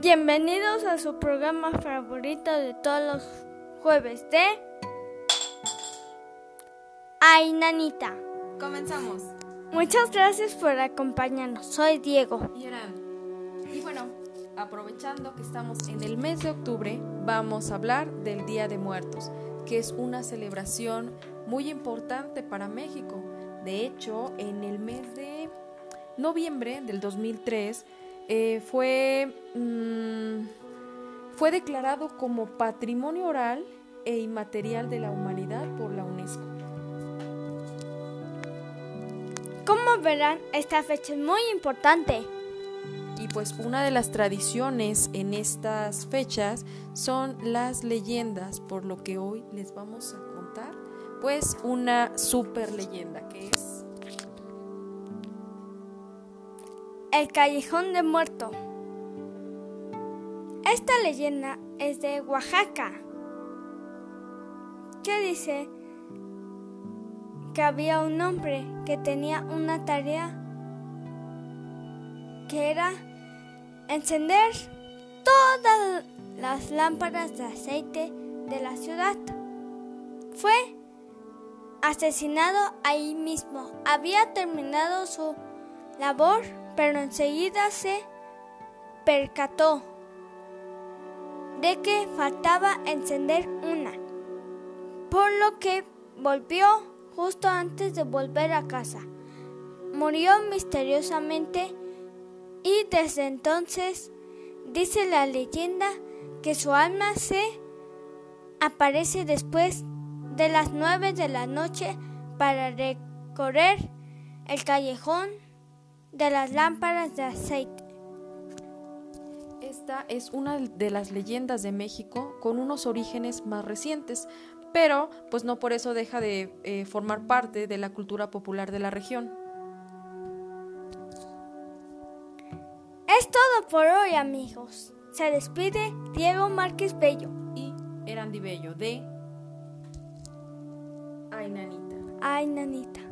Bienvenidos a su programa favorito de todos los jueves de Ay Nanita. Comenzamos. Muchas gracias por acompañarnos. Soy Diego. Y. Y bueno, aprovechando que estamos en el mes de octubre, vamos a hablar del Día de Muertos, que es una celebración muy importante para México. De hecho, en el mes de noviembre del 2003 eh, fue, mm, fue declarado como Patrimonio Oral e Inmaterial de la Humanidad por la UNESCO. Como verán, esta fecha es muy importante. Y pues una de las tradiciones en estas fechas son las leyendas, por lo que hoy les vamos a contar pues una super leyenda que es El Callejón de Muerto. Esta leyenda es de Oaxaca, que dice que había un hombre que tenía una tarea que era encender todas las lámparas de aceite de la ciudad. Fue asesinado ahí mismo. Había terminado su labor pero enseguida se percató de que faltaba encender una, por lo que volvió justo antes de volver a casa. Murió misteriosamente y desde entonces dice la leyenda que su alma se aparece después de las nueve de la noche para recorrer el callejón de las lámparas de aceite. Esta es una de las leyendas de México con unos orígenes más recientes, pero pues no por eso deja de eh, formar parte de la cultura popular de la región. Es todo por hoy amigos. Se despide Diego Márquez Bello y Erandi Bello de Ay Nanita. Ay Nanita.